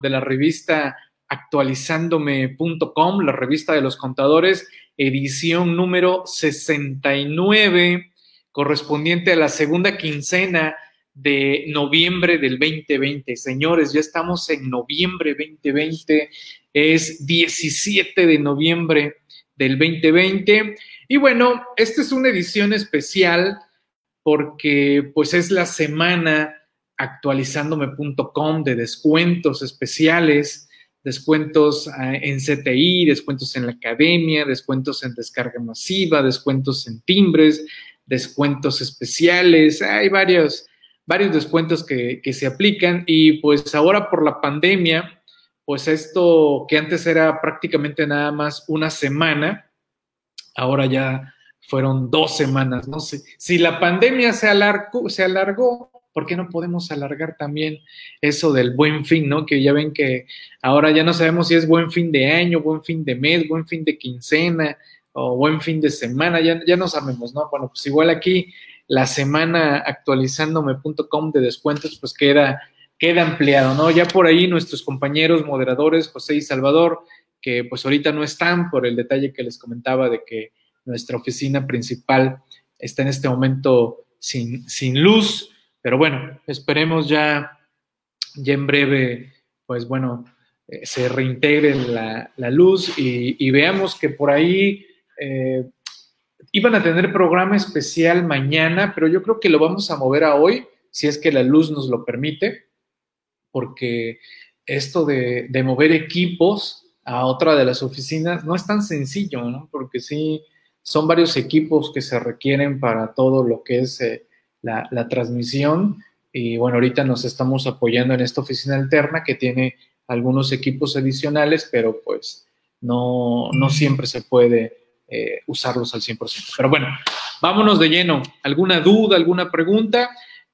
de la revista actualizándome.com, la revista de los contadores, edición número 69, correspondiente a la segunda quincena de noviembre del 2020. Señores, ya estamos en noviembre 2020, es 17 de noviembre del 2020. Y bueno, esta es una edición especial porque pues es la semana actualizándome.com de descuentos especiales, descuentos ah, en CTI, descuentos en la academia, descuentos en descarga masiva, descuentos en timbres, descuentos especiales, hay varios, varios descuentos que, que se aplican y pues ahora por la pandemia, pues esto que antes era prácticamente nada más una semana, ahora ya fueron dos semanas, no sé. Si la pandemia se alargó, se alargó, ¿por qué no podemos alargar también eso del buen fin, no? Que ya ven que ahora ya no sabemos si es buen fin de año, buen fin de mes, buen fin de quincena o buen fin de semana, ya, ya no sabemos, ¿no? Bueno, pues igual aquí la semana actualizándome.com de descuentos, pues queda, queda ampliado, ¿no? Ya por ahí nuestros compañeros moderadores, José y Salvador, que pues ahorita no están por el detalle que les comentaba de que nuestra oficina principal está en este momento sin, sin luz, pero bueno, esperemos ya, ya en breve, pues bueno, eh, se reintegre la, luz y, veamos que por ahí eh, iban a tener programa especial mañana, pero yo creo que lo vamos a mover a hoy, si es que la luz nos lo permite, porque esto de, de mover equipos a otra de las oficinas no es tan sencillo, ¿no? Porque sí, son varios equipos que se requieren para todo lo que es eh, la, transmisión. Y bueno, ahorita nos estamos apoyando en esta oficina alterna que tiene algunos equipos adicionales, pero pues no, no siempre se puede eh, usarlos al 100%. Pero bueno, vámonos de lleno. ¿Alguna duda, alguna pregunta?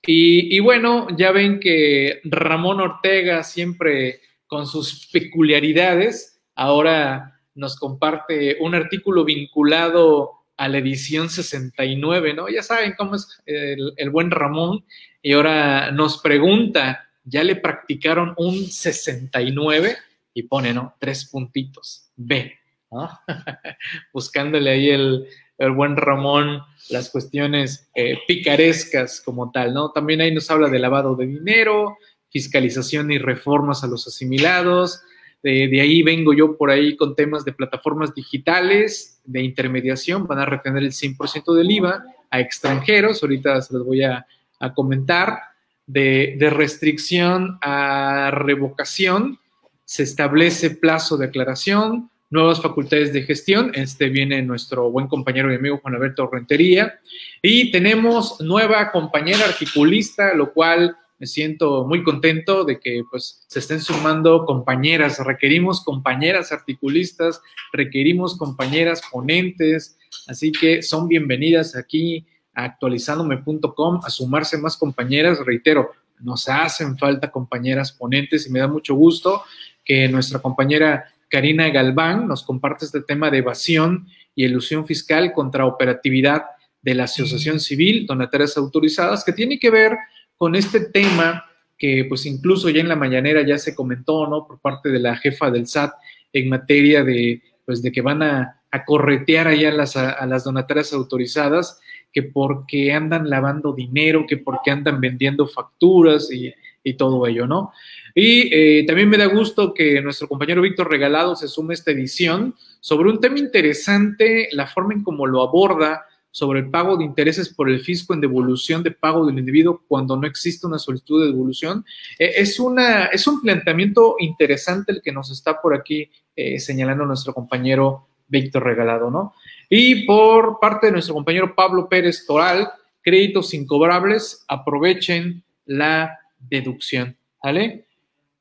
Y, y, bueno, ya ven que Ramón Ortega siempre con sus peculiaridades, ahora nos comparte un artículo vinculado a la edición 69, ¿no? Ya saben cómo es el, buen Ramón y ahora nos pregunta, ¿ya le practicaron un 69? Y pone, ¿no? Tres puntitos, B, ¿no? Buscándole ahí el, buen Ramón las cuestiones eh, picarescas como tal, ¿no? También ahí nos habla de lavado de dinero, fiscalización y reformas a los asimilados, de, ahí vengo yo por ahí con temas de plataformas digitales, de intermediación, van a retener el 100% del IVA a extranjeros, ahorita se los voy a, comentar, de, restricción a revocación, se establece plazo de aclaración, nuevas facultades de gestión, este viene nuestro buen compañero y amigo Juan Alberto Rentería, y tenemos nueva compañera articulista, lo cual me siento muy contento de que pues se estén sumando compañeras, requerimos compañeras articulistas, requerimos compañeras ponentes, así que son bienvenidas aquí a actualizandome.com a sumarse más compañeras, reitero, nos hacen falta compañeras ponentes y me da mucho gusto que nuestra compañera Karina Galván nos comparte este tema de evasión y elusión fiscal contra operatividad de la Asociación Civil, donatarias autorizadas, que tiene que ver con este tema que pues incluso ya en la mañanera ya se comentó, ¿no? Por parte de la jefa del SAT en materia de, pues de que van a, corretear allá a las, a, las donatarias autorizadas, que porque andan lavando dinero, que porque andan vendiendo facturas y, todo ello, ¿no? Y eh, también me da gusto que nuestro compañero Víctor Regalado se sume a esta edición sobre un tema interesante, la forma en cómo lo aborda, sobre el pago de intereses por el fisco en devolución de pago del individuo cuando no existe una solicitud de devolución. Eh, es, una, es un planteamiento interesante el que nos está por aquí eh, señalando nuestro compañero Víctor Regalado, ¿no? Y por parte de nuestro compañero Pablo Pérez Toral, créditos incobrables, aprovechen la deducción, ¿vale?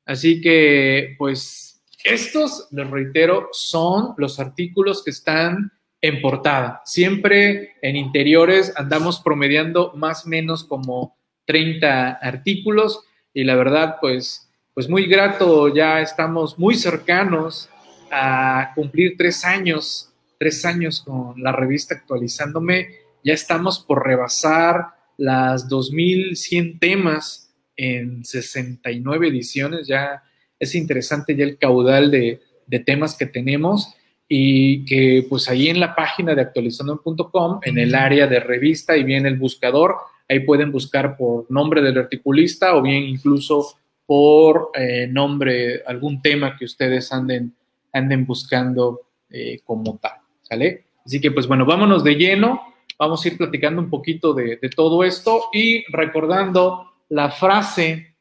Así que, pues, estos, les reitero, son los artículos que están en portada. Siempre en interiores andamos promediando más o menos como 30 artículos y la verdad, pues, pues muy grato, ya estamos muy cercanos a cumplir tres años, tres años con la revista actualizándome, ya estamos por rebasar las 2100 temas en 69 ediciones, ya es interesante ya el caudal de, de temas que tenemos y que pues ahí en la página de actualizando.com, en el área de revista y bien el buscador, ahí pueden buscar por nombre del articulista o bien incluso por eh, nombre, algún tema que ustedes anden, anden buscando eh, como tal, ¿sale? Así que pues bueno, vámonos de lleno, vamos a ir platicando un poquito de, de todo esto y recordando la frase,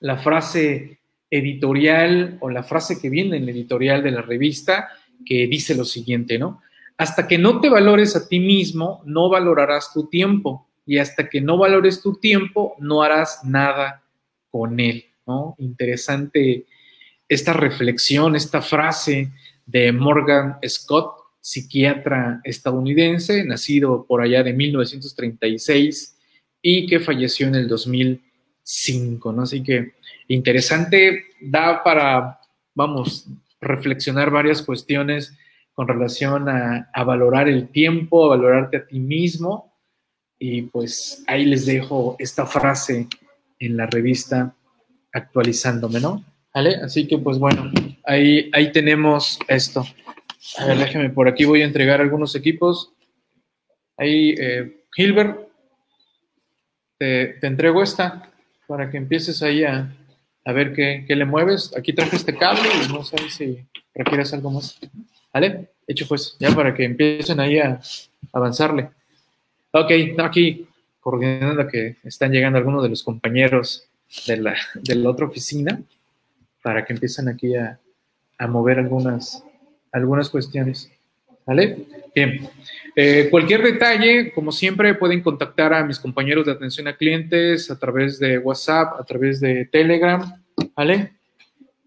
la frase editorial o la frase que viene en el editorial de la revista, que dice lo siguiente, ¿no? Hasta que no te valores a ti mismo, no valorarás tu tiempo. Y hasta que no valores tu tiempo, no harás nada con él, ¿no? Interesante esta reflexión, esta frase de Morgan Scott, psiquiatra estadounidense, nacido por allá de 1936 y que falleció en el 2005, ¿no? Así que interesante, da para, vamos, reflexionar varias cuestiones con relación a, valorar el tiempo, a valorarte a ti mismo. Y pues ahí les dejo esta frase en la revista actualizándome, ¿no? ¿Vale? Así que pues bueno, ahí, ahí tenemos esto. A ver, déjeme, por aquí voy a entregar algunos equipos. Ahí, eh, Hilbert, te, te entrego esta para que empieces ahí a, a ver qué, le mueves. Aquí traje este cable y no sé si requieres algo más. ¿Vale? Hecho pues, ya para que empiecen ahí a avanzarle. Ok, aquí coordinando que están llegando algunos de los compañeros de la, de la otra oficina para que empiecen aquí a, a mover algunas, algunas cuestiones. ¿Vale? Bien. Eh, cualquier detalle, como siempre, pueden contactar a mis compañeros de atención a clientes a través de WhatsApp, a través de Telegram, ¿vale?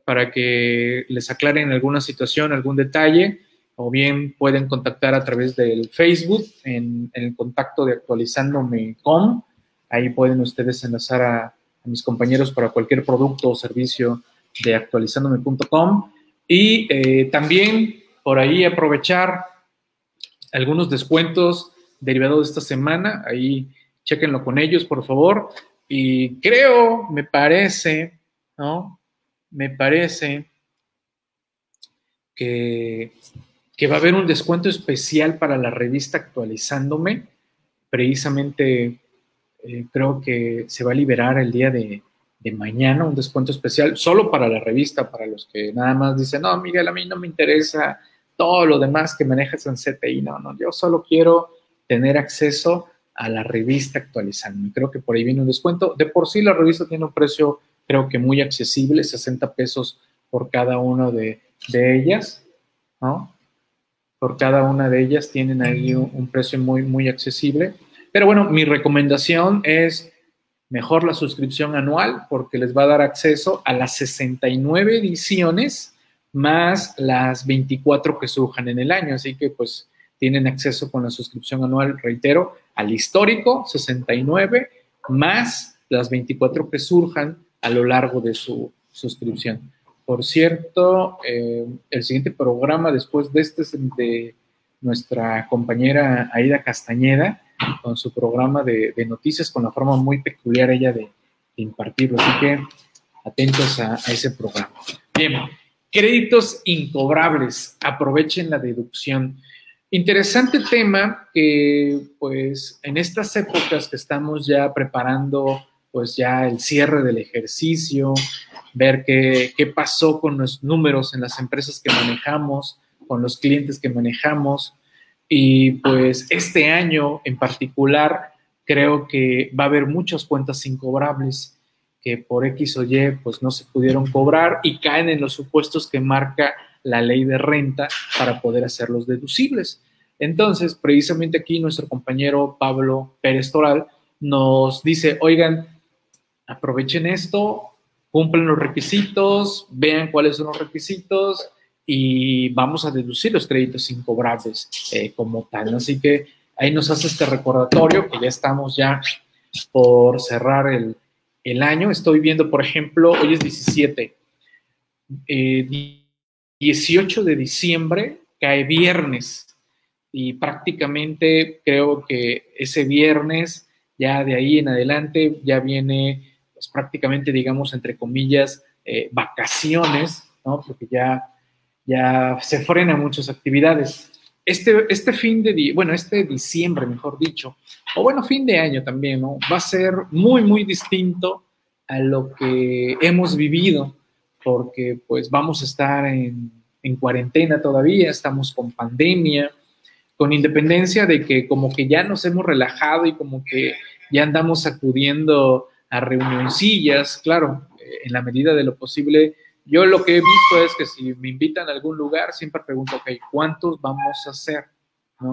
Para que les aclaren alguna situación, algún detalle, o bien pueden contactar a través del Facebook en, el contacto de actualizándome.com. Ahí pueden ustedes enlazar a, mis compañeros para cualquier producto o servicio de actualizándome.com. Y eh, también por ahí aprovechar algunos descuentos derivados de esta semana. Ahí chequenlo con ellos, por favor. Y creo, me parece, ¿no? Me parece que, que va a haber un descuento especial para la revista actualizándome. Precisamente eh, creo que se va a liberar el día de, de mañana un descuento especial solo para la revista, para los que nada más dicen, no, Miguel, a mí no me interesa todo lo demás que manejas en CTI. No, no, yo solo quiero tener acceso a la revista actualizando. Creo que por ahí viene un descuento. De por sí la revista tiene un precio, creo que muy accesible, 60 pesos por cada una de, ellas, ¿no? Por cada una de ellas tienen ahí un, un precio muy, muy accesible. Pero bueno, mi recomendación es mejor la suscripción anual porque les va a dar acceso a las 69 ediciones más las 24 que surjan en el año. Así que pues tienen acceso con la suscripción anual, reitero, al histórico 69 más las 24 que surjan a lo largo de su suscripción. Por cierto, eh, el siguiente programa después de este es de nuestra compañera Aida Castañeda con su programa de, noticias con la forma muy peculiar ella de, impartirlo. Así que atentos a, a ese programa. Bien, Créditos incobrables, aprovechen la deducción. Interesante tema que pues en estas épocas que estamos ya preparando pues ya el cierre del ejercicio, ver qué, qué pasó con los números en las empresas que manejamos, con los clientes que manejamos. Y pues este año en particular creo que va a haber muchas cuentas incobrables que por X o Y pues no se pudieron cobrar y caen en los supuestos que marca la ley de renta para poder hacerlos deducibles. Entonces, precisamente aquí nuestro compañero Pablo Pérez Toral nos dice, oigan, aprovechen esto, cumplen los requisitos, vean cuáles son los requisitos y vamos a deducir los créditos incobrables eh, como tal. Así que ahí nos hace este recordatorio que ya estamos ya por cerrar el, el año. Estoy viendo, por ejemplo, hoy es 17, 18 eh, de diciembre cae viernes y prácticamente creo que ese viernes, ya de ahí en adelante, ya viene pues, prácticamente, digamos, entre comillas, eh, vacaciones, ¿no? Porque ya, ya se frenan muchas actividades. Este, este fin de, bueno, este diciembre, mejor dicho, o bueno, fin de año también, ¿no? Va a ser muy, muy distinto a lo que hemos vivido, porque pues vamos a estar en, en cuarentena todavía, estamos con pandemia, con independencia de que como que ya nos hemos relajado y como que ya andamos acudiendo a reunioncillas, claro, en la medida de lo posible. Yo lo que he visto es que si me invitan a algún lugar, siempre pregunto, ok, ¿cuántos vamos a hacer? ¿No?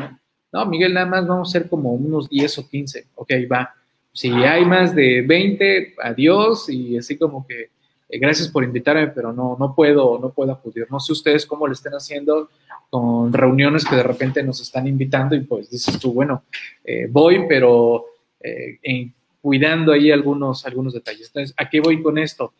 No, Miguel, nada más vamos a ser como unos 10 o 15. Ok, va. Si hay más de 20, adiós y así como que eh, gracias por invitarme, pero no, no puedo, no puedo acudir. No sé ustedes cómo lo estén haciendo con reuniones que de repente nos están invitando y pues dices tú, bueno, eh, voy, pero eh, cuidando ahí algunos, algunos detalles. Entonces, ¿a qué voy con esto?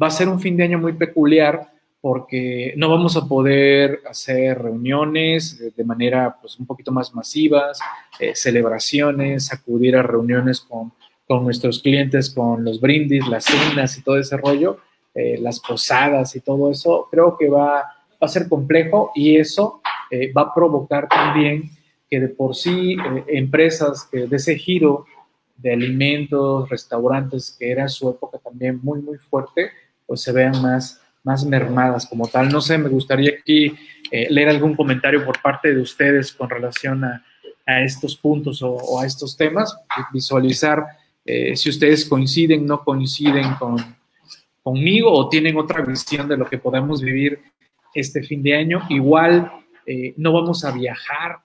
Va a ser un fin de año muy peculiar porque no vamos a poder hacer reuniones de manera pues un poquito más masivas, celebraciones, acudir a reuniones con con nuestros clientes, con los brindis, las cenas y todo ese rollo, eh, las posadas y todo eso, creo que va, a ser complejo y eso eh, va a provocar también que de por sí eh, empresas de ese giro de alimentos, restaurantes, que era su época también muy, muy fuerte, pues se vean más, más mermadas como tal. No sé, me gustaría aquí leer algún comentario por parte de ustedes con relación a, a estos puntos o, o, a estos temas, visualizar eh, si ustedes coinciden, no coinciden con, conmigo o tienen otra visión de lo que podemos vivir este fin de año. Igual eh, no vamos a viajar,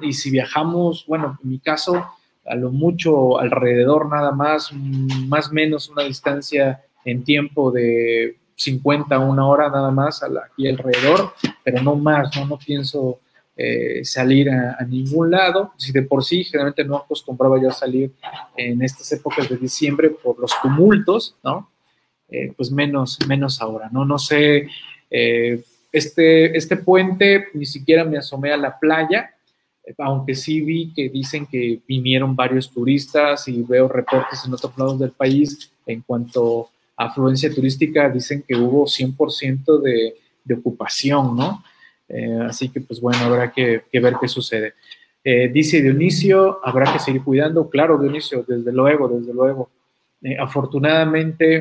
y si viajamos, bueno, en mi caso, a lo mucho alrededor nada más, más o menos una distancia en tiempo de 50 una hora nada más aquí alrededor, pero no más, no, no pienso eh, salir a, ningún lado. Si de por sí generalmente no acostumbraba yo a salir en estas épocas de diciembre por los tumultos, ¿no? Eh, pues menos, menos ahora, ¿no? No sé, eh, este, este puente ni siquiera me asomé a la playa, aunque sí vi que dicen que vinieron varios turistas y veo reportes en otros lados del país en cuanto afluencia turística, dicen que hubo 100% de, de ocupación, ¿no? Eh, así que, pues bueno, habrá que, ver qué sucede. Eh, dice Dionisio, habrá que seguir cuidando. Claro, Dionisio, desde luego, desde luego. Eh, afortunadamente,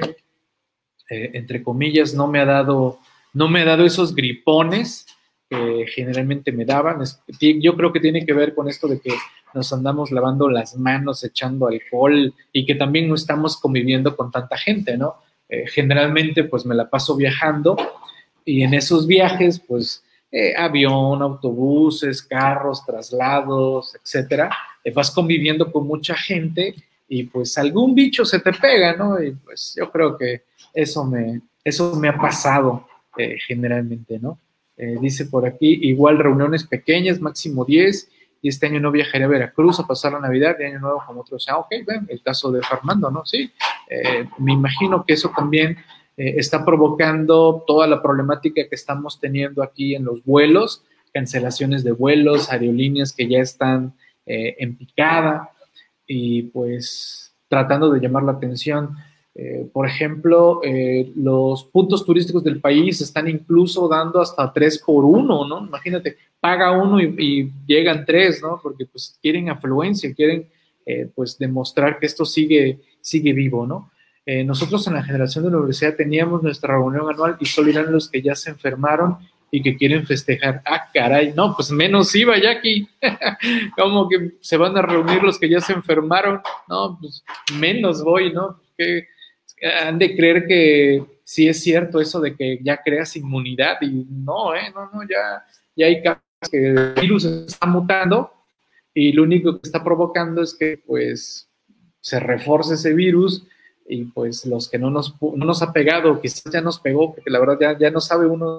entre comillas, no me ha dado, no me ha dado esos gripones que generalmente me daban. yo creo que tiene que ver con esto de que nos andamos lavando las manos, echando alcohol y que también no estamos conviviendo con tanta gente, ¿no? Generalmente, pues me la paso viajando y en esos viajes, pues eh, avión, autobuses, carros, traslados, etcétera, eh, vas conviviendo con mucha gente y pues algún bicho se te pega, ¿no? Y pues yo creo que eso me, eso me ha pasado eh, generalmente, ¿no? dice por aquí, igual reuniones pequeñas, máximo 10, y este año no viajaré a Veracruz a pasar la Navidad de Año Nuevo como otros. Ah, ok, ven, el caso de Fernando, ¿no? Sí, me imagino que eso también eh, está provocando toda la problemática que estamos teniendo aquí en los vuelos, cancelaciones de vuelos, aerolíneas que ya están eh, en picada y pues tratando de llamar la atención. Eh, por ejemplo, los puntos turísticos del país están incluso dando hasta tres por uno, ¿no? Imagínate, paga uno y, llegan tres, ¿no? Porque pues quieren afluencia, quieren pues demostrar que esto sigue, sigue vivo, ¿no? Eh, nosotros en la generación de la universidad teníamos nuestra reunión anual y solo irán los que ya se enfermaron y que quieren festejar. Ah, caray, no, pues menos iba ya aquí. ¿Cómo que se van a reunir los que ya se enfermaron? No, pues menos voy, ¿no? Que han de creer que sí es cierto eso de que ya creas inmunidad y no, ¿eh? No, no, ya, ya hay que el virus está mutando y lo único que está provocando es que pues se refuerce ese virus y pues los que no nos, no nos ha pegado, quizás ya nos pegó, porque la verdad ya, ya no sabe uno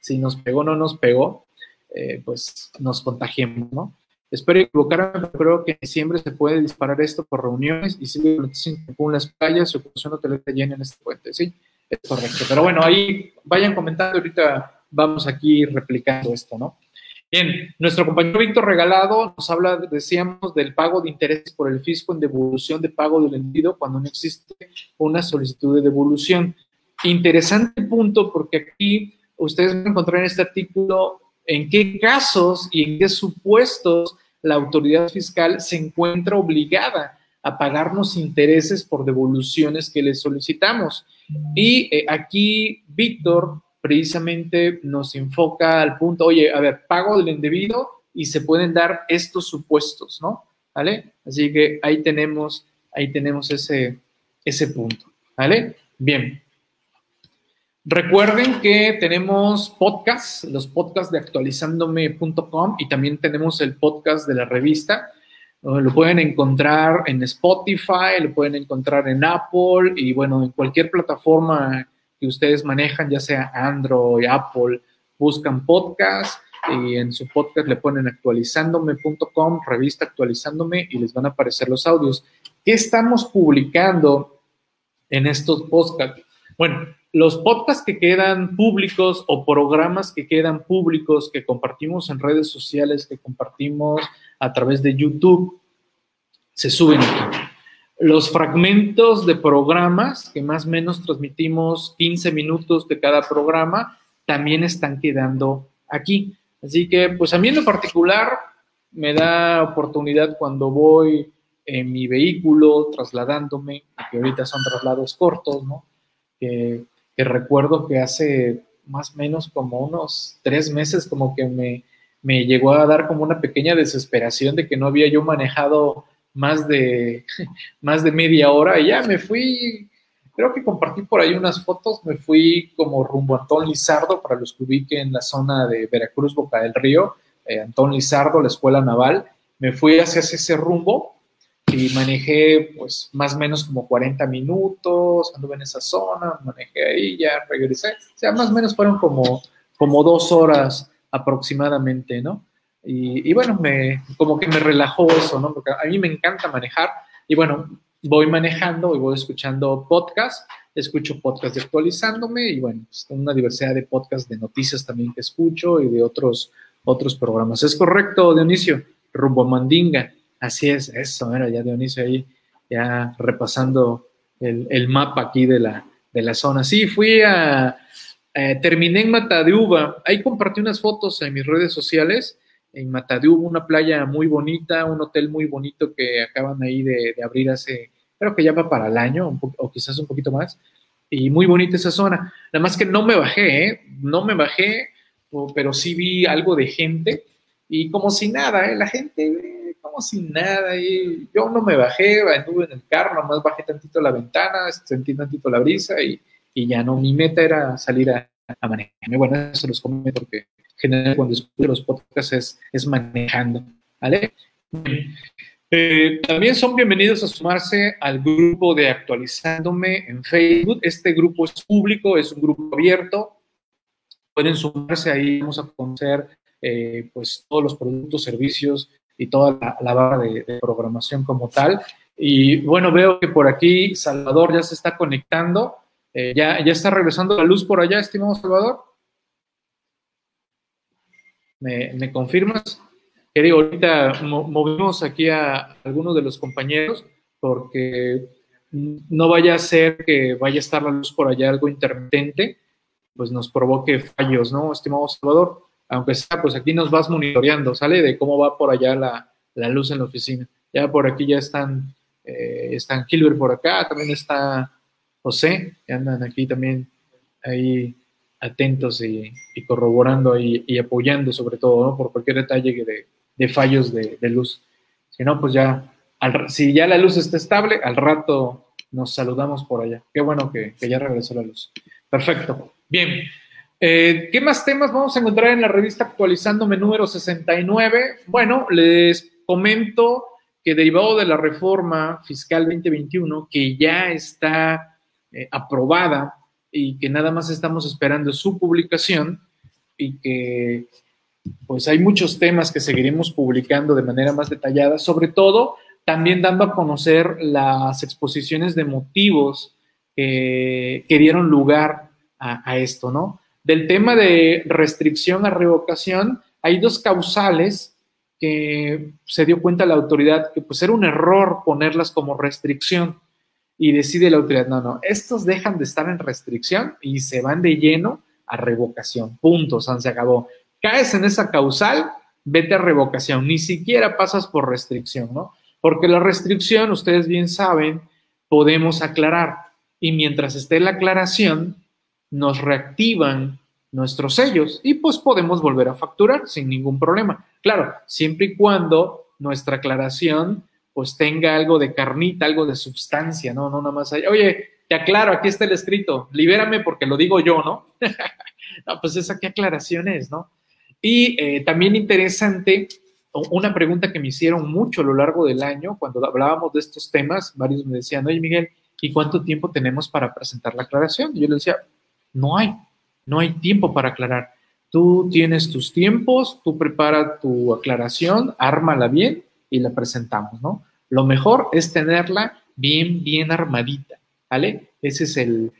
si, nos pegó o no nos pegó, eh, pues nos contagiemos, ¿no? Espero equivocarme, pero creo que en diciembre se puede disparar esto por reuniones y se en las playas, su ocupación hotelera llena en este puente, ¿sí? Es correcto. Pero bueno, ahí vayan comentando, ahorita vamos aquí replicando esto, ¿no? Bien, nuestro compañero Víctor Regalado nos habla, decíamos, del pago de intereses por el fisco en devolución de pago del vendido cuando no existe una solicitud de devolución. interesante punto porque aquí ustedes van a encontrar en este artículo en qué casos y en qué supuestos la autoridad fiscal se encuentra obligada a pagarnos intereses por devoluciones que le solicitamos. Y eh, aquí Víctor precisamente nos enfoca al punto, oye, a ver, pago del indebido y se pueden dar estos supuestos, ¿no? ¿Vale? Así que ahí tenemos, ahí tenemos ese, ese punto, ¿vale? Bien. Recuerden que tenemos podcasts, los podcasts de actualizándome.com y también tenemos el podcast de la revista. Lo pueden encontrar en Spotify, lo pueden encontrar en Apple y bueno, en cualquier plataforma que ustedes manejan, ya sea Android, Apple, buscan podcast y en su podcast le ponen actualizándome.com, revista actualizándome y les van a aparecer los audios. ¿Qué estamos publicando en estos podcasts? Bueno, los podcasts que quedan públicos o programas que quedan públicos que compartimos en redes sociales, que compartimos a través de YouTube, se suben aquí. Los fragmentos de programas, que más o menos transmitimos 15 minutos de cada programa, también están quedando aquí. Así que, pues a mí en lo particular me da oportunidad cuando voy en mi vehículo trasladándome, que ahorita son traslados cortos, ¿no? Que, recuerdo que hace más o menos como unos tres meses como que me, me llegó a dar como una pequeña desesperación de que no había yo manejado más de, más de media hora y ya me fui, creo que compartí por ahí unas fotos, me fui como rumbo a Antón Lizardo, para los que ubiquen en la zona de Veracruz, Boca del Río, eh, Antón Lizardo, la escuela naval, me fui hacia ese rumbo y manejé pues más o menos como 40 minutos, anduve en esa zona, manejé ahí, ya regresé, o sea, más o menos fueron como, como dos horas aproximadamente, ¿no? Y, bueno, me, como que me relajó eso, ¿no? Porque a mí me encanta manejar y bueno, voy manejando y voy escuchando podcasts, escucho podcasts de actualizándome y bueno, pues, una diversidad de podcasts de noticias también que escucho y de otros, otros programas. ¿Es correcto, Dionisio? Rumbo Mandinga. Así es, eso, era ya Dionisio ahí, ya repasando el, mapa aquí de la, de la zona. Sí, fui a, eh, terminé en Mata de Uva, ahí compartí unas fotos en mis redes sociales en Matadú, una playa muy bonita, un hotel muy bonito que acaban ahí de, abrir hace, creo que ya va para el año, o quizás un poquito más, y muy bonita esa zona. Nada más que no me bajé, ¿eh? no me bajé, pero sí vi algo de gente, y como si nada, ¿eh? la gente, eh, como si nada, y yo no me bajé, anduve en el carro, nomás bajé tantito la ventana, sentí tantito la brisa, y, ya no, mi meta era salir a, a manejar. Bueno, eso los comento porque generalmente cuando escucho los podcasts es, manejando, ¿vale? Eh, también son bienvenidos a sumarse al grupo de Actualizándome en Facebook. Este grupo es público, es un grupo abierto. Pueden sumarse ahí, vamos a conocer eh, pues todos los productos, servicios y toda la, barra de, programación como tal. Y bueno, veo que por aquí Salvador ya se está conectando. Eh, ya, ya está regresando la luz por allá, estimado Salvador. ¿Me, confirmas? Que digo, ahorita movimos aquí a algunos de los compañeros porque no vaya a ser que vaya a estar la luz por allá algo intermitente, pues nos provoque fallos, ¿no, estimado Salvador? Aunque sea, pues aquí nos vas monitoreando, ¿sale? De cómo va por allá la, luz en la oficina. Ya por aquí ya están, eh, están Gilbert por acá, también está José, que andan aquí también ahí atentos y, corroborando y, apoyando sobre todo, ¿no? Por cualquier detalle de, fallos de, luz. Si no, pues ya, si ya la luz está estable, al rato nos saludamos por allá. Qué bueno que, ya regresó la luz. Perfecto. Bien. Eh, ¿Qué más temas vamos a encontrar en la revista Actualizándome número 69? Bueno, les comento que derivado de la reforma fiscal 2021, que ya está eh, aprobada y que nada más estamos esperando su publicación y que pues hay muchos temas que seguiremos publicando de manera más detallada, sobre todo también dando a conocer las exposiciones de motivos que dieron lugar a, esto, ¿no? Del tema de restricción a revocación, hay dos causales que se dio cuenta la autoridad que pues era un error ponerlas como restricción. Y decide la autoridad, no, no, estos dejan de estar en restricción y se van de lleno a revocación. Punto, San se acabó. Caes en esa causal, vete a revocación, ni siquiera pasas por restricción, ¿no? Porque la restricción, ustedes bien saben, podemos aclarar y mientras esté la aclaración, nos reactivan nuestros sellos y pues podemos volver a facturar sin ningún problema. Claro, siempre y cuando nuestra aclaración pues tenga algo de carnita, algo de sustancia, ¿no? No nada más hay, oye, te aclaro, aquí está el escrito, libérame porque lo digo yo, ¿no? no, pues esa qué aclaración es, ¿no? Y eh, también interesante, una pregunta que me hicieron mucho a lo largo del año, cuando hablábamos de estos temas, varios me decían, oye Miguel, ¿y cuánto tiempo tenemos para presentar la aclaración? Y yo le decía, no hay, no hay tiempo para aclarar. Tú tienes tus tiempos, tú prepara tu aclaración, ármala bien y la presentamos, ¿no? Lo mejor es tenerla bien, bien armadita, ¿vale? Ese es el,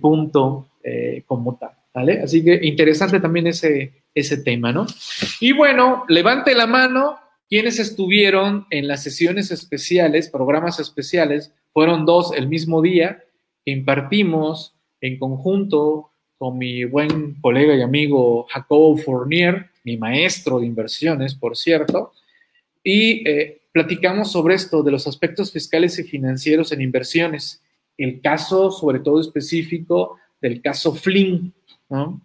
punto eh, como tal, ¿vale? Así que interesante también ese, ese tema, ¿no? Y bueno, levante la mano quienes estuvieron en las sesiones especiales, programas especiales, fueron dos el mismo día que impartimos en conjunto con mi buen colega y amigo Jacobo Fournier, mi maestro de inversiones, por cierto, y eh, platicamos sobre esto de los aspectos fiscales y financieros en inversiones. El caso, sobre todo específico, del caso Flynn. ¿no?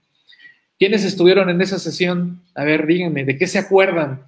¿Quiénes estuvieron en esa sesión? A ver, díganme, ¿de qué se acuerdan?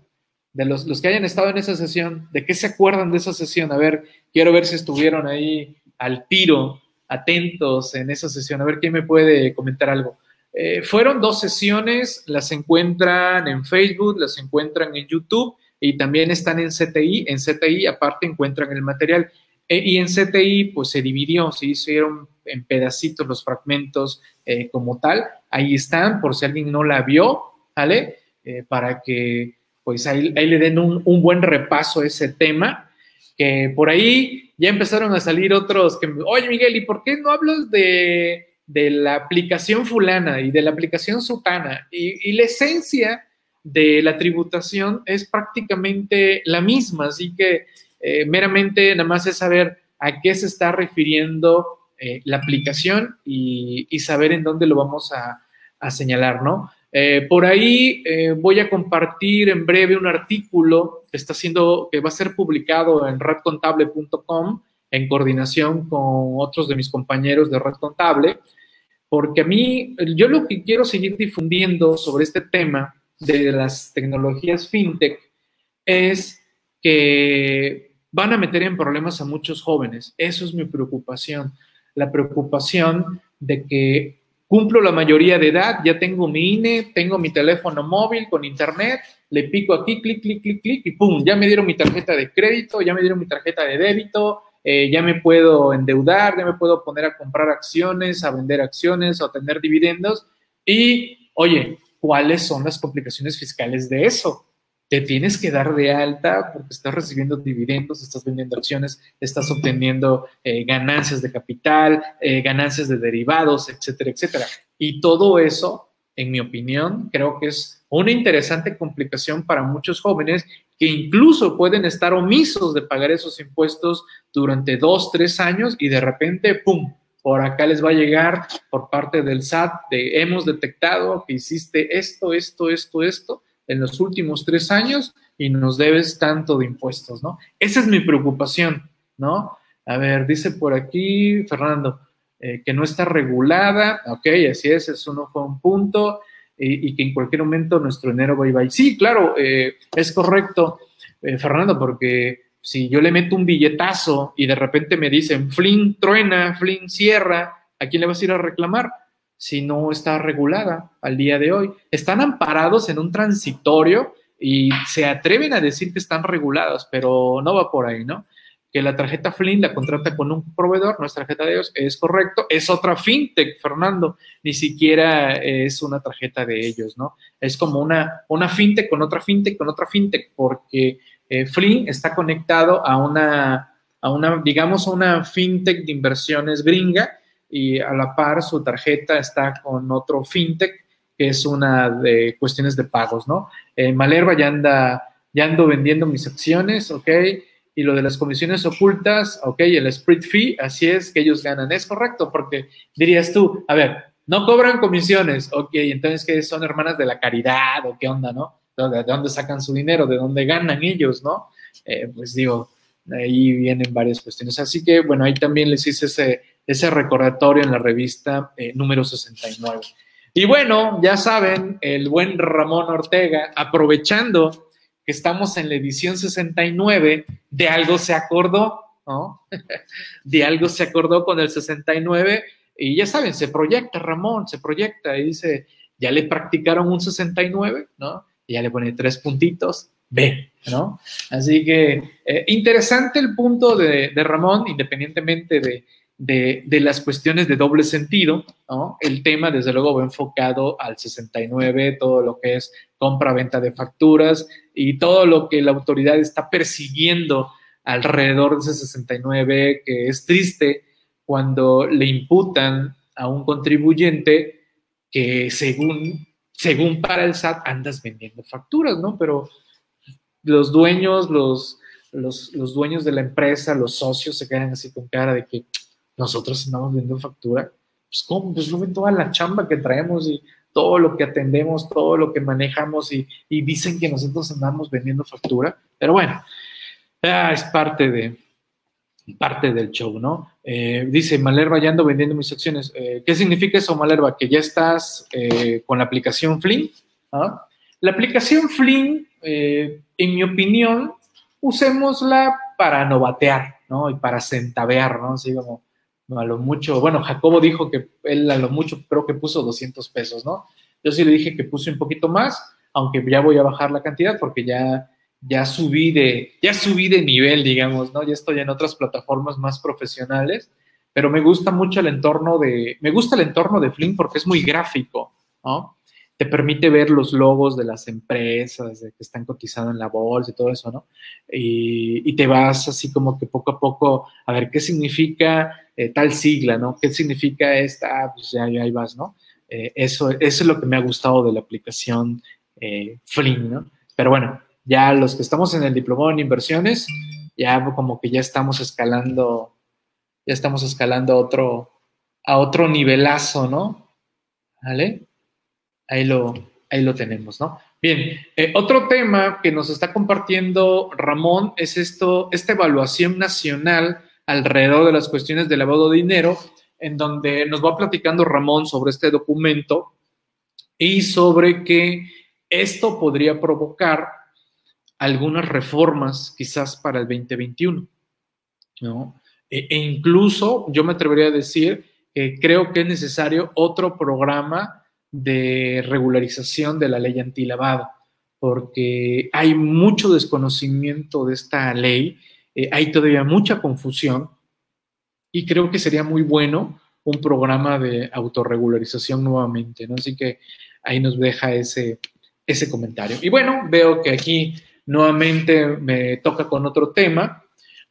De los, los que hayan estado en esa sesión, ¿de qué se acuerdan de esa sesión? A ver, quiero ver si estuvieron ahí al tiro, atentos en esa sesión. A ver, ¿quién me puede comentar algo? Eh, fueron dos sesiones, las encuentran en Facebook, las encuentran en YouTube y también están en CTI. En CTI aparte encuentran el material. E, y en CTI pues se dividió, se hicieron en pedacitos los fragmentos eh, como tal. Ahí están, por si alguien no la vio, ¿vale? Eh, para que pues ahí, le den un, buen repaso a ese tema, que por ahí ya empezaron a salir otros que, oye Miguel, ¿y por qué no hablas de, de la aplicación fulana y de la aplicación sutana? Y la esencia de la tributación es prácticamente la misma, así que eh, meramente nada más es saber a qué se está refiriendo eh, la aplicación y, saber en dónde lo vamos a, señalar, ¿no? Eh, por ahí voy a compartir en breve un artículo que está siendo, que va a ser publicado en redcontable.com en coordinación con otros de mis compañeros de Red Contable, porque a mí, yo lo que quiero seguir difundiendo sobre este tema de las tecnologías fintech es que van a meter en problemas a muchos jóvenes. Eso es mi preocupación. La preocupación de que cumplo la mayoría de edad, ya tengo mi INE, tengo mi teléfono móvil con internet, le pico aquí, clic, clic, clic, clic, y pum, ya me dieron mi tarjeta de crédito, ya me dieron mi tarjeta de débito, eh, ya me puedo endeudar, ya me puedo poner a comprar acciones, a vender acciones, a tener dividendos. Y, oye, cuáles son las complicaciones fiscales de eso. Te tienes que dar de alta porque estás recibiendo dividendos, estás vendiendo acciones, estás obteniendo eh, ganancias de capital, eh, ganancias de derivados, etcétera, etcétera. Y todo eso, en mi opinión, creo que es una interesante complicación para muchos jóvenes que incluso pueden estar omisos de pagar esos impuestos durante dos, tres años y de repente, ¡pum!, por acá les va a llegar por parte del SAT de hemos detectado que hiciste esto, esto, esto, esto en los últimos tres años y nos debes tanto de impuestos, ¿no? Esa es mi preocupación, ¿no? A ver, dice por aquí Fernando, eh, que no está regulada, ok, así es, eso no fue un punto, y, que en cualquier momento nuestro enero va y va. Sí, claro, eh, es correcto, eh, Fernando, porque si yo le meto un billetazo y de repente me dicen, Flynn truena, Flynn cierra, ¿a quién le vas a ir a reclamar? Si no está regulada al día de hoy. Están amparados en un transitorio y se atreven a decir que están regulados, pero no va por ahí, ¿no? Que la tarjeta Flynn la contrata con un proveedor, no es tarjeta de ellos, es correcto, es otra fintech, Fernando, ni siquiera es una tarjeta de ellos, ¿no? Es como una, una fintech con otra fintech con otra fintech, porque eh, Flynn está conectado a una, a una, digamos, una fintech de inversiones gringa y a la par su tarjeta está con otro fintech que es una de cuestiones de pagos, ¿no? Eh, Malerva ya anda, ya ando vendiendo mis acciones, ¿ok? y lo de las comisiones ocultas, ok, el split fee, así es que ellos ganan. Es correcto, porque dirías tú, a ver, no cobran comisiones, ok, entonces que son hermanas de la caridad o qué onda, ¿no? ¿De dónde sacan su dinero? ¿De dónde ganan ellos, no? Eh, pues digo, ahí vienen varias cuestiones. Así que, bueno, ahí también les hice ese, recordatorio en la revista eh, número 69. Y bueno, ya saben, el buen Ramón Ortega, aprovechando que estamos en la edición 69, de algo se acordó, ¿no? de algo se acordó con el 69 y ya saben, se proyecta Ramón, se proyecta y dice, ya le practicaron un 69, ¿no? Y ya le pone tres puntitos, B, ¿no? Así que eh, interesante el punto de Ramón, independientemente de, de, las cuestiones de doble sentido, ¿no? El tema, desde luego, va enfocado al 69, todo lo que es compra-venta de facturas y todo lo que la autoridad está persiguiendo alrededor de ese 69, que es triste cuando le imputan a un contribuyente que según, según para el SAT andas vendiendo facturas, ¿no? Pero los dueños, los, los, dueños de la empresa, los socios se quedan así con cara de que nosotros andamos viendo factura, pues ¿cómo? Pues no ven toda la chamba que traemos y todo lo que atendemos, todo lo que manejamos y, dicen que nosotros andamos vendiendo factura, pero bueno, es parte de parte del show, ¿no? Eh, dice Malerva, ya ando vendiendo mis acciones. Eh, ¿Qué significa eso, Malerva? Que ya estás eh, con la aplicación Flynn. ¿ah? La aplicación Flynn, en mi opinión, usémosla para novatear, ¿no? Y para centavear, ¿no? Así como, a lo mucho, bueno, Jacobo dijo que él a lo mucho creo que puso 200 pesos, ¿no? Yo sí le dije que puse un poquito más, aunque ya voy a bajar la cantidad porque ya, ya subí de, ya subí de nivel, digamos, ¿no? Ya estoy en otras plataformas más profesionales, pero me gusta mucho el entorno de, me gusta el entorno de Flink porque es muy gráfico, ¿no? te permite ver los logos de las empresas que están cotizando en la bolsa y todo eso, ¿no? Y, te vas así como que poco a poco a ver qué significa eh, tal sigla, ¿no? ¿Qué significa esta? Ah, pues ya, ahí vas, ¿no? Eh, eso, eso es lo que me ha gustado de la aplicación eh, ¿no? Pero bueno, ya los que estamos en el diplomado en inversiones, ya como que ya estamos escalando, ya estamos escalando a otro, a otro nivelazo, ¿no? ¿Vale? ahí lo, ahí lo tenemos, ¿no? Bien, eh, otro tema que nos está compartiendo Ramón es esto, esta evaluación nacional alrededor de las cuestiones de lavado de dinero, en donde nos va platicando Ramón sobre este documento y sobre que esto podría provocar algunas reformas quizás para el 2021, ¿no? E, e incluso yo me atrevería a decir que creo que es necesario otro programa de regularización de la ley antilavado, porque hay mucho desconocimiento de esta ley, eh, hay todavía mucha confusión y creo que sería muy bueno un programa de autorregularización nuevamente, ¿no? Así que ahí nos deja ese, ese comentario. Y bueno, veo que aquí nuevamente me toca con otro tema.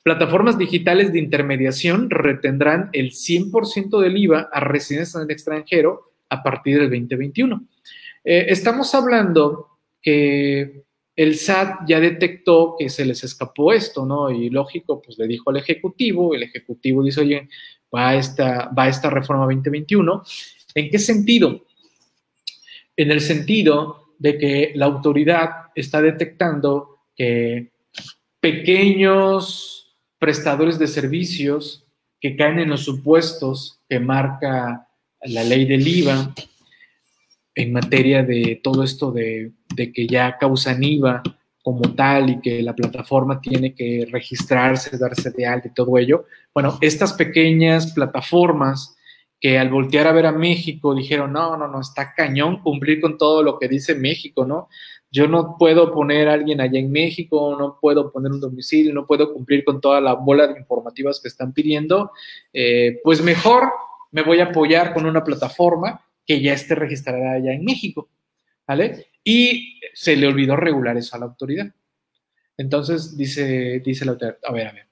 Plataformas digitales de intermediación retendrán el 100% del IVA a residentes en el extranjero a partir del 2021. Eh, estamos hablando que el SAT ya detectó que se les escapó esto, ¿no? Y lógico, pues le dijo al Ejecutivo, el Ejecutivo dice, oye, va esta, va esta reforma 2021. ¿En qué sentido? En el sentido de que la autoridad está detectando que pequeños prestadores de servicios que caen en los supuestos que marca la ley del IVA en materia de todo esto de, que ya causan IVA como tal y que la plataforma tiene que registrarse, darse de alta y todo ello. Bueno, estas pequeñas plataformas que al voltear a ver a México dijeron, no, no, no, está cañón cumplir con todo lo que dice México, ¿no? Yo no puedo poner a alguien allá en México, no puedo poner un domicilio, no puedo cumplir con toda la bola de informativas que están pidiendo, eh, pues mejor me voy a apoyar con una plataforma que ya esté registrada allá en México, ¿vale? Y se le olvidó regular eso a la autoridad. Entonces dice, dice la autoridad, a ver, a ver,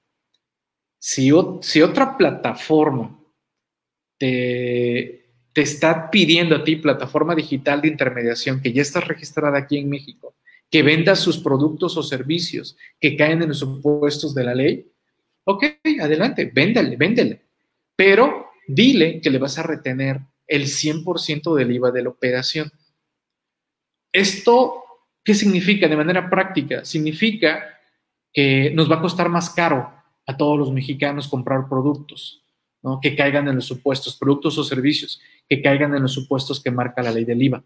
si, si otra plataforma te, está pidiendo a ti, plataforma digital de intermediación, que ya está registrada aquí en México, que venda sus productos o servicios que caen en los supuestos de la ley, ok, adelante, véndale, véndele. Pero dile que le vas a retener el 100% del IVA de la operación. Esto, ¿qué significa de manera práctica? Significa que nos va a costar más caro a todos los mexicanos comprar productos, que caigan en los supuestos, productos o servicios, que caigan en los supuestos que marca la ley del IVA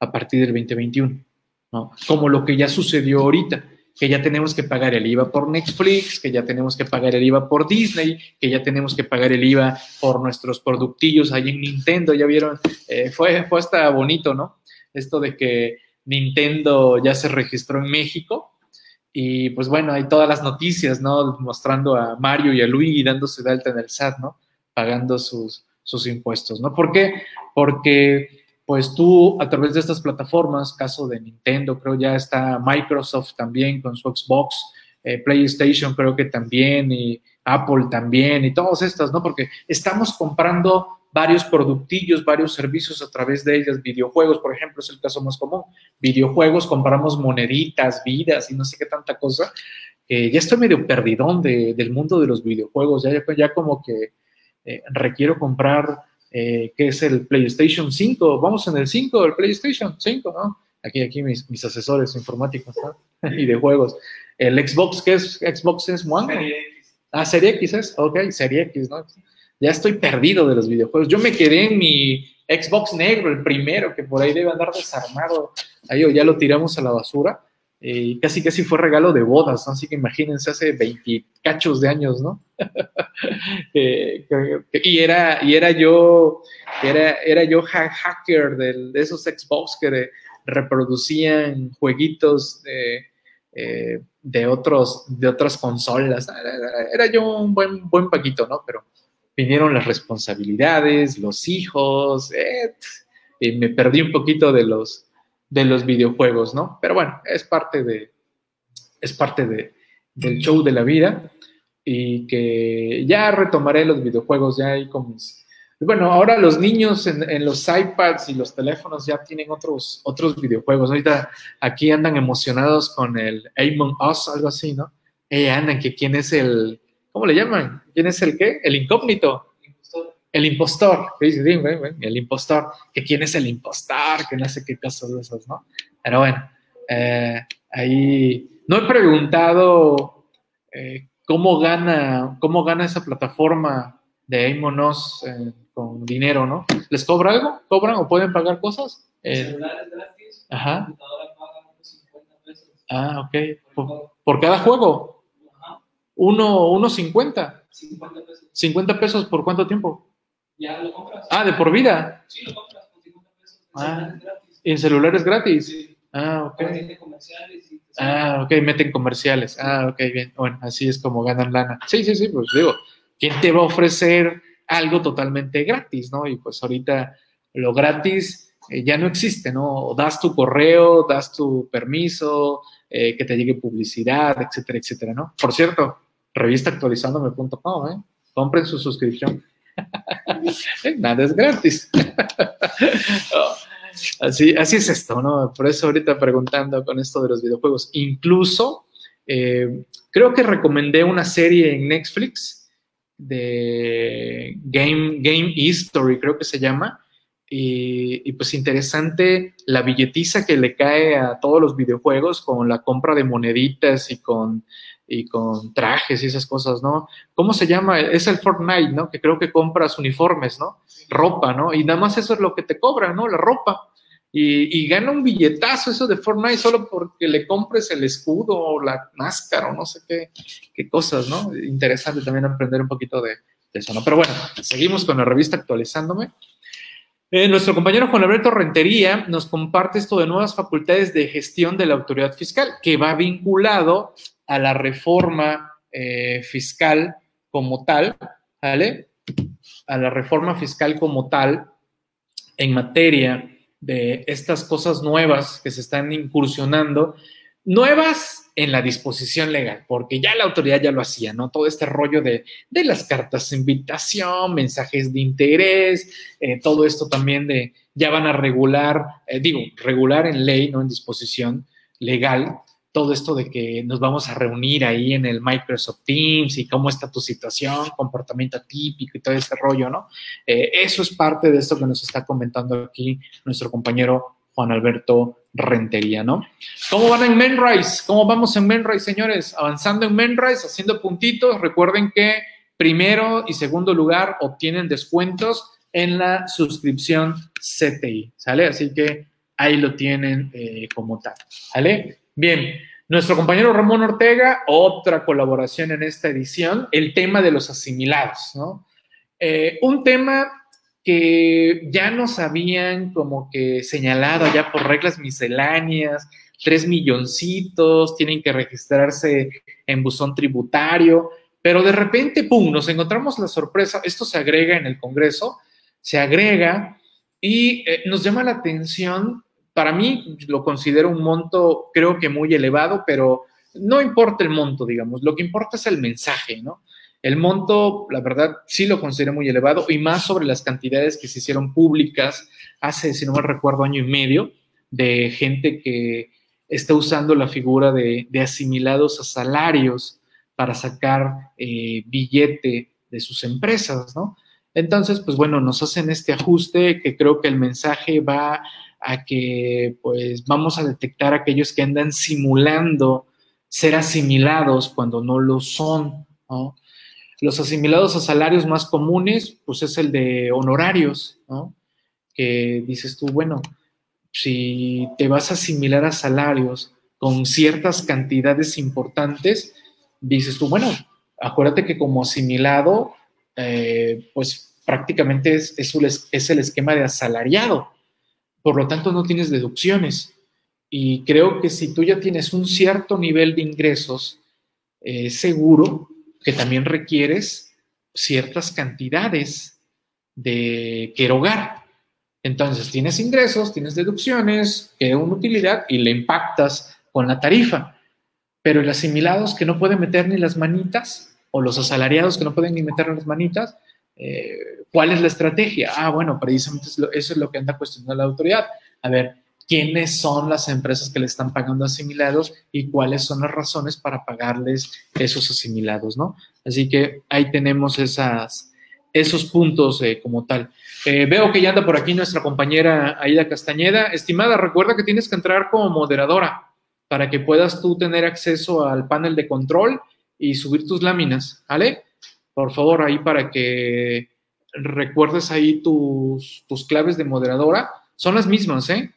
a partir del 2021, ¿no? como lo que ya sucedió ahorita, que ya tenemos que pagar el IVA por Netflix, que ya tenemos que pagar el IVA por Disney, que ya tenemos que pagar el IVA por nuestros productillos ahí en Nintendo, ya vieron, eh, fue, fue hasta bonito, ¿no? Esto de que Nintendo ya se registró en México y pues bueno, hay todas las noticias, ¿no? Mostrando a Mario y a Luigi dándose de alta en el SAT, ¿no? Pagando sus, sus impuestos, ¿no? ¿Por qué? Porque pues tú a través de estas plataformas, caso de Nintendo, creo ya está Microsoft también con su Xbox, eh, PlayStation creo que también, y Apple también, y todas estas, ¿no? Porque estamos comprando varios productillos, varios servicios a través de ellas, videojuegos, por ejemplo, es el caso más común. Videojuegos, compramos moneditas, vidas y no sé qué tanta cosa. ya estoy medio perdidón del mundo de los videojuegos, ya, ya como que eh, requiero comprar eh, que es el PlayStation 5. Vamos en el 5, el PlayStation 5, ¿no? Aquí, aquí mis, mis asesores informáticos y de juegos. El Xbox, ¿qué es? Xbox es One. Serie X. Ah, Serie X es, ok, Serie X, ¿no? Ya estoy perdido de los videojuegos. Yo me quedé en mi Xbox negro, el primero, que por ahí debe andar desarmado. Ahí ya lo tiramos a la basura. Y casi casi fue regalo de bodas, así que imagínense hace 20 cachos de años, ¿no? Y, era, y era yo, era, era yo hacker de, esos Xbox que reproducían jueguitos de, eh, de, otros, de otras consolas. Era, yo un buen, buen paquito, ¿no? Pero vinieron las responsabilidades, los hijos, eh, y me perdí un poquito de los, de los videojuegos, ¿no? Pero bueno, es parte de, es parte de, del show de la vida y que ya retomaré los videojuegos ya ahí con mis... Bueno, ahora los niños en, los iPads y los teléfonos ya tienen otros, otros videojuegos. Ahorita aquí andan emocionados con el Among Us, algo así, ¿no? Eh, andan, que quién es el... ¿Cómo le llaman? ¿Quién es el qué? El incógnito. El impostor, el impostor, que quién es el impostor, que no sé qué cosas de esas, ¿no? Pero bueno, eh, ahí no he preguntado eh, cómo gana, cómo gana esa plataforma de Aimonos eh, con dinero, ¿no? ¿Les cobra algo? ¿Cobran o pueden pagar cosas? El celular es gratis, ajá. computadora paga unos 50 pesos. Ah, ok. ¿Por, por cada juego? Ajá. Uno, uno 50. 50 pesos. 50 pesos por cuánto tiempo? Ya lo compras. Ah, de por vida. Sí, lo compras con 50 pesos. El Ah. celular es gratis. ¿Y el celular es gratis? Sí. Ah, ok. Comerciales y Ah, ok, meten comerciales. Ah, ok, bien. Bueno, así es como ganan lana. Sí, sí, sí, pues digo, ¿quién te va a ofrecer algo totalmente gratis, no? Y pues ahorita lo gratis eh, ya no existe, ¿no? Das tu correo, das tu permiso, eh, que te llegue publicidad, etcétera, etcétera, ¿no? Por cierto, revistaactualizándome.com, ¿eh? Compren su suscripción. Nada es gratis. Así, es esto, ¿no? Por eso ahorita preguntando con esto de los videojuegos. Incluso eh, creo que recomendé una serie en Netflix de Game, Game History, creo que se llama. Y, y, pues interesante la billetiza que le cae a todos los videojuegos con la compra de moneditas y con, y con trajes y esas cosas, ¿no? ¿Cómo se llama? Es el Fortnite, ¿no? Que creo que compras uniformes, ¿no? Ropa, ¿no? Y nada más eso es lo que te cobran, ¿no? La ropa. Y, y, gana un billetazo eso de Fortnite solo porque le compres el escudo o la máscara o no sé qué, qué cosas, ¿no? Interesante también aprender un poquito de, eso, ¿no? Pero bueno, seguimos con la revista actualizándome. Eh, nuestro compañero Juan Alberto Rentería nos comparte esto de nuevas facultades de gestión de la autoridad fiscal, que va vinculado a la reforma eh, fiscal como tal, ¿vale? A la reforma fiscal como tal en materia de estas cosas nuevas que se están incursionando, nuevas en la disposición legal, porque ya la autoridad ya lo hacía, ¿no? Todo este rollo de, de las cartas de invitación, mensajes de interés, eh, todo esto también de, ya van a regular, eh, digo, regular en ley, no en disposición, legal, todo esto de que nos vamos a reunir ahí en el Microsoft Teams y cómo está tu situación, comportamiento típico y todo ese rollo, ¿no? Eh, eso es parte de esto que nos está comentando aquí nuestro compañero Juan Alberto Rentería, ¿no? ¿Cómo van en Menrise? ¿Cómo vamos en Menrise, señores? Avanzando en Menrise, haciendo puntitos. Recuerden que primero y segundo lugar obtienen descuentos en la suscripción CTI, ¿sale? Así que ahí lo tienen eh, como tal, ¿sale? Bien, nuestro compañero Ramón Ortega, otra colaboración en esta edición, el tema de los asimilados, ¿no? Eh, un tema que ya nos habían como que señalado ya por reglas misceláneas, tres milloncitos, tienen que registrarse en buzón tributario, pero de repente, ¡pum!, nos encontramos la sorpresa, esto se agrega en el Congreso, se agrega y eh, nos llama la atención para mí lo considero un monto, creo que muy elevado, pero no importa el monto, digamos, lo que importa es el mensaje, ¿no? El monto, la verdad, sí lo considero muy elevado y más sobre las cantidades que se hicieron públicas hace, si no me recuerdo, año y medio, de gente que está usando la figura de, asimilados a salarios para sacar eh, billete de sus empresas, ¿no? Entonces, pues bueno, nos hacen este ajuste que creo que el mensaje va a que pues vamos a detectar aquellos que andan simulando ser asimilados cuando no lo son. Los asimilados a salarios más comunes, pues es el de honorarios, ¿no? que dices tú, bueno, si te vas a asimilar a salarios con ciertas cantidades importantes, dices tú, bueno, acuérdate que como asimilado, eh, pues prácticamente es, es el esquema de asalariado por lo tanto no tienes deducciones. Y creo que si tú ya tienes un cierto nivel de ingresos, eh, seguro que también requieres ciertas cantidades de que erogar. Entonces tienes ingresos, tienes deducciones, que una utilidad y le impactas con la tarifa. Pero los asimilados que no pueden meter ni las manitas, o los asalariados que no pueden ni meter las manitas, eh, ¿Cuál es la estrategia? Ah, bueno, precisamente eso es lo que anda cuestionando la autoridad. A ver, ¿quiénes son las empresas que le están pagando asimilados y cuáles son las razones para pagarles esos asimilados, ¿no? Así que ahí tenemos esos puntos eh, como tal. Eh, veo que ya anda por aquí nuestra compañera Aida Castañeda. Estimada, recuerda que tienes que entrar como moderadora para que puedas tú tener acceso al panel de control y subir tus láminas, ¿vale? Por favor, ahí para que recuerdes ahí tus, tus claves de moderadora. Son las mismas, ¿eh?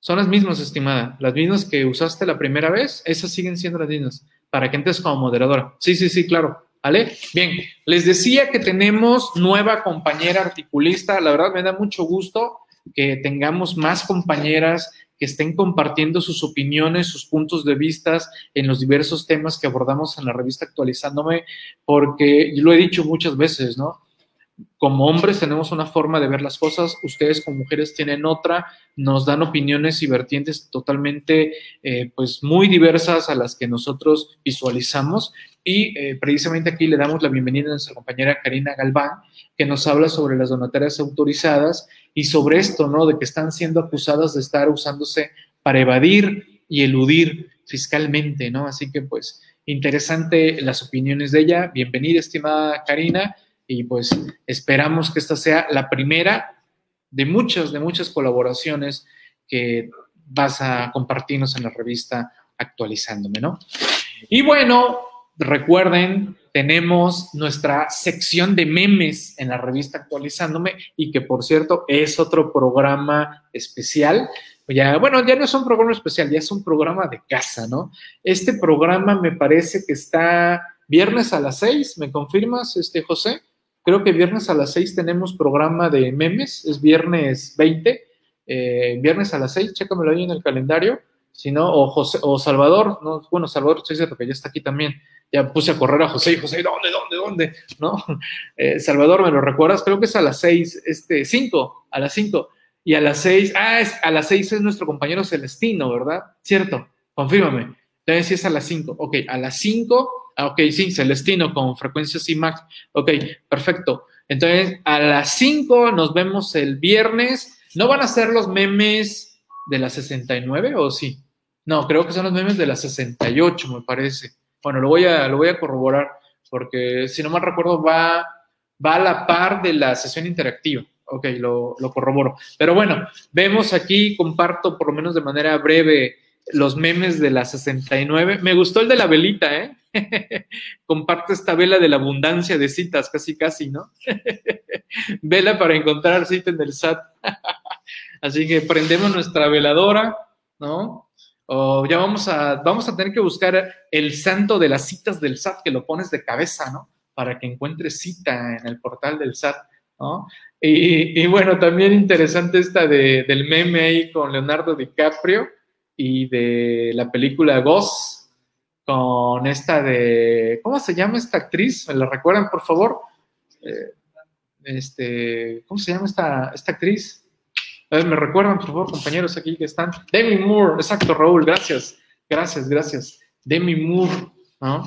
Son las mismas, estimada. Las mismas que usaste la primera vez, esas siguen siendo las mismas. Para que entres como moderadora. Sí, sí, sí, claro. ¿Vale? Bien, les decía que tenemos nueva compañera articulista. La verdad me da mucho gusto que tengamos más compañeras estén compartiendo sus opiniones, sus puntos de vista en los diversos temas que abordamos en la revista Actualizándome, porque lo he dicho muchas veces, ¿no? como hombres tenemos una forma de ver las cosas, ustedes como mujeres tienen otra, nos dan opiniones y vertientes totalmente, eh, pues muy diversas a las que nosotros visualizamos. Y eh, precisamente aquí le damos la bienvenida a nuestra compañera Karina Galván, que nos habla sobre las donatarias autorizadas y sobre esto, ¿no? De que están siendo acusadas de estar usándose para evadir y eludir fiscalmente, ¿no? Así que, pues, interesante las opiniones de ella. Bienvenida, estimada Karina y pues esperamos que esta sea la primera de muchas, de muchas colaboraciones que vas a compartirnos en la revista actualizándome, ¿no? Y bueno, recuerden, tenemos nuestra sección de memes en la revista actualizándome y que por cierto es otro programa especial. Ya, bueno, ya no es un programa especial, ya es un programa de casa, ¿no? Este programa me parece que está viernes a las seis, ¿me confirmas, este José? Creo que viernes a las 6 tenemos programa de memes, es viernes 20, eh, viernes a las 6, chécamelo ahí en el calendario, si no, o, José, o Salvador, no, bueno, Salvador, estoy cierto que ya está aquí también, ya puse a correr a José y José, ¿dónde, dónde, dónde? ¿No? Eh, Salvador, ¿me lo recuerdas? Creo que es a las 6, este, 5, a las 5, y a las 6, ah, es, a las 6 es nuestro compañero Celestino, ¿verdad? Cierto, confírmame. Entonces sí es a las 5, ok, a las 5 Ah, ok, sí, Celestino con frecuencia CIMAX. Ok, perfecto. Entonces, a las 5 nos vemos el viernes. ¿No van a ser los memes de la 69 o sí? No, creo que son los memes de la 68, me parece. Bueno, lo voy a, lo voy a corroborar, porque si no mal recuerdo, va, va a la par de la sesión interactiva. Ok, lo, lo corroboro. Pero bueno, vemos aquí, comparto por lo menos de manera breve los memes de la 69. Me gustó el de la velita, ¿eh? Comparto esta vela de la abundancia de citas, casi, casi, ¿no? Vela para encontrar cita en el SAT. Así que prendemos nuestra veladora, ¿no? O ya vamos a, vamos a tener que buscar el santo de las citas del SAT que lo pones de cabeza, ¿no? Para que encuentres cita en el portal del SAT, ¿no? Y, bueno, también interesante esta de, del meme ahí con Leonardo DiCaprio y de la película Ghost con esta de, ¿cómo se llama esta actriz? ¿Me la recuerdan, por favor? Eh, este, ¿Cómo se llama esta, esta actriz? A me recuerdan, por favor, compañeros aquí que están. Demi Moore, exacto, Raúl, gracias, gracias, gracias. Demi Moore, ¿no?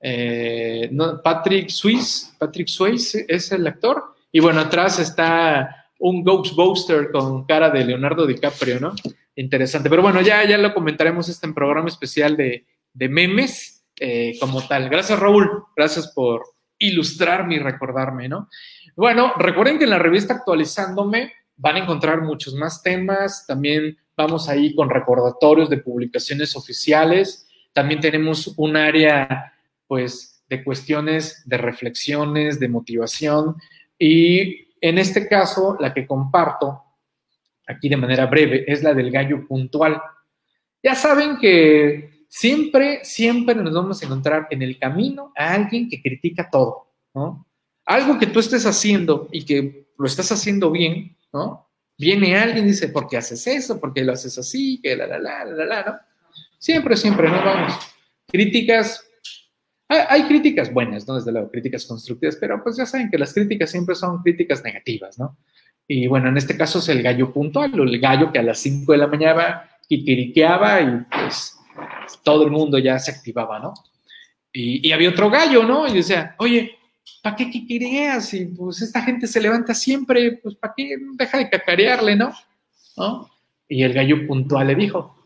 Eh, Patrick Swayze, Patrick Swayze es el actor. Y bueno, atrás está un Ghostbuster con cara de Leonardo DiCaprio, ¿no? Interesante. Pero bueno, ya, ya lo comentaremos este programa especial de, de memes eh, como tal. Gracias, Raúl. Gracias por ilustrarme y recordarme, ¿no? Bueno, recuerden que en la revista Actualizándome van a encontrar muchos más temas. También vamos ahí con recordatorios de publicaciones oficiales. También tenemos un área, pues, de cuestiones de reflexiones, de motivación. Y en este caso, la que comparto aquí de manera breve es la del gallo puntual. Ya saben que siempre, siempre nos vamos a encontrar en el camino a alguien que critica todo, ¿no? Algo que tú estés haciendo y que lo estás haciendo bien, ¿no? Viene alguien y dice, ¿por qué haces eso? ¿Por qué lo haces así? Que la, la, la, la, la, ¿no? Siempre, siempre, ¿no? Vamos. Críticas, hay, críticas buenas, ¿no? Desde luego, críticas constructivas, pero pues ya saben que las críticas siempre son críticas negativas, ¿no? Y bueno, en este caso es el gallo puntual, el gallo que a las 5 de la mañana quiquiriqueaba y pues todo el mundo ya se activaba, ¿no? Y había otro gallo, ¿no? Y decía, oye, ¿para qué quiquiriqueas? Y pues esta gente se levanta siempre, pues ¿para qué deja de cacarearle, ¿no? ¿no? Y el gallo puntual le dijo,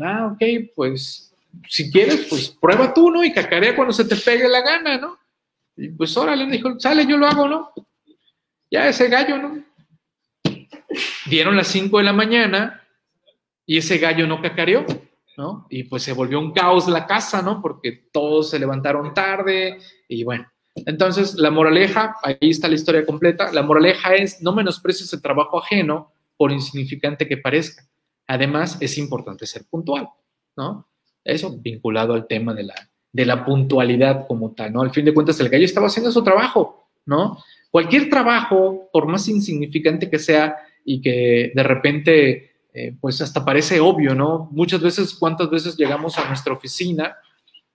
ah, ok, pues si quieres, pues prueba tú, ¿no? Y cacarea cuando se te pegue la gana, ¿no? Y pues órale, dijo, sale, yo lo hago, ¿no? Ya ese gallo, ¿no? Dieron las 5 de la mañana y ese gallo no cacareó, ¿no? Y pues se volvió un caos la casa, ¿no? Porque todos se levantaron tarde y bueno. Entonces, la moraleja, ahí está la historia completa, la moraleja es no menosprecies el trabajo ajeno por insignificante que parezca. Además, es importante ser puntual, ¿no? Eso vinculado al tema de la, de la puntualidad como tal, ¿no? Al fin de cuentas, el gallo estaba haciendo su trabajo, ¿no? Cualquier trabajo, por más insignificante que sea y que de repente, eh, pues hasta parece obvio, ¿no? Muchas veces, ¿cuántas veces llegamos a nuestra oficina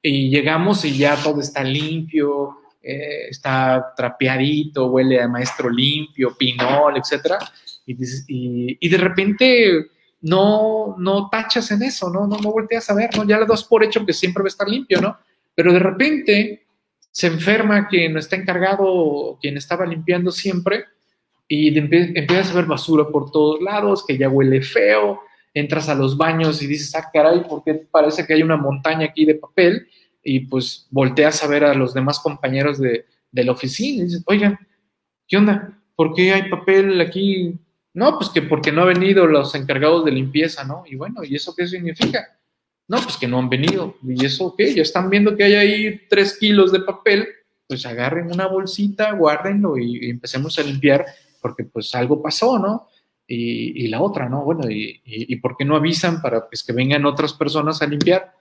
y llegamos y ya todo está limpio, eh, está trapeadito, huele a maestro limpio, pinol, etcétera? Y, de repente no, no tachas en eso, ¿no? No, no volteas a ver, ¿no? Ya le das por hecho que siempre va a estar limpio, ¿no? Pero de repente se enferma quien está encargado quien estaba limpiando siempre y empiezas a ver basura por todos lados, que ya huele feo, entras a los baños y dices, ah, caray, ¿por qué parece que hay una montaña aquí de papel? Y pues volteas a ver a los demás compañeros de, de la oficina y dices, oigan, ¿qué onda? ¿Por qué hay papel aquí? No, pues que porque no han venido los encargados de limpieza, ¿no? Y bueno, ¿y eso qué significa? No, pues que no han venido. ¿Y eso qué? Ya están viendo que hay ahí tres kilos de papel, pues agarren una bolsita, guárdenlo y, empecemos a limpiar porque pues algo pasó, ¿no? Y, y la otra, ¿no? Bueno, y, y, y por qué no avisan para pues, que vengan otras personas a limpiar?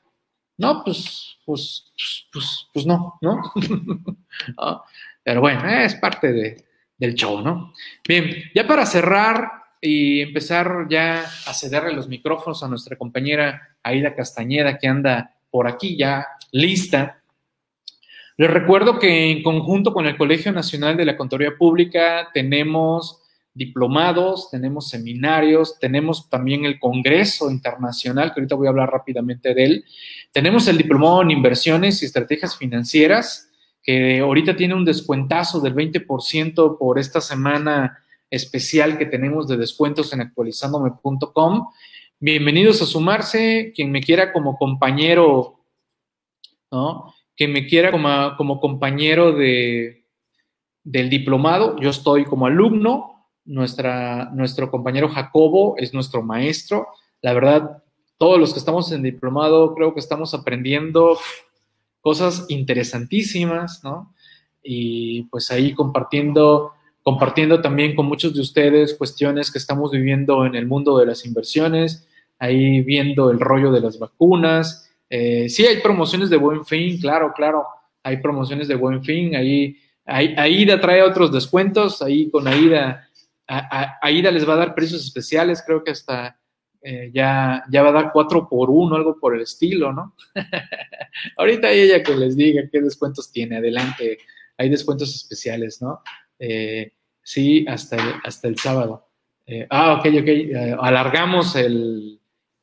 No, pues, pues, pues, pues, pues no, ¿no? Ah, Pero bueno, es parte de, del show, ¿no? Bien, ya para cerrar y empezar ya a cederle los micrófonos a nuestra compañera Aida Castañeda, que anda por aquí ya lista. Les recuerdo que en conjunto con el Colegio Nacional de la Contaduría Pública tenemos diplomados, tenemos seminarios, tenemos también el Congreso Internacional, que ahorita voy a hablar rápidamente de él. Tenemos el diplomado en inversiones y estrategias financieras, que ahorita tiene un descuentazo del 20% por esta semana especial que tenemos de descuentos en actualizandome.com. bienvenidos a sumarse, quien me quiera como compañero, ¿no? Quien me quiera como, como compañero de, del diplomado, yo estoy como alumno, nuestra, nuestro compañero Jacobo es nuestro maestro. La verdad, todos los que estamos en diplomado creo que estamos aprendiendo cosas interesantísimas, ¿no? Y pues ahí compartiendo, compartiendo también con muchos de ustedes cuestiones que estamos viviendo en el mundo de las inversiones, ahí viendo el rollo de las vacunas. Eh, sí, hay promociones de buen fin, claro, claro, hay promociones de buen fin, ahí, ahí AIDA trae otros descuentos, ahí con AIDA, a, AIDA les va a dar precios especiales, creo que hasta eh, ya, ya va a dar cuatro por uno, algo por el estilo, ¿no? Ahorita ella que les diga qué descuentos tiene, adelante, hay descuentos especiales, ¿no? Eh, sí, hasta el, hasta el sábado. Eh, ah, ok, ok, alargamos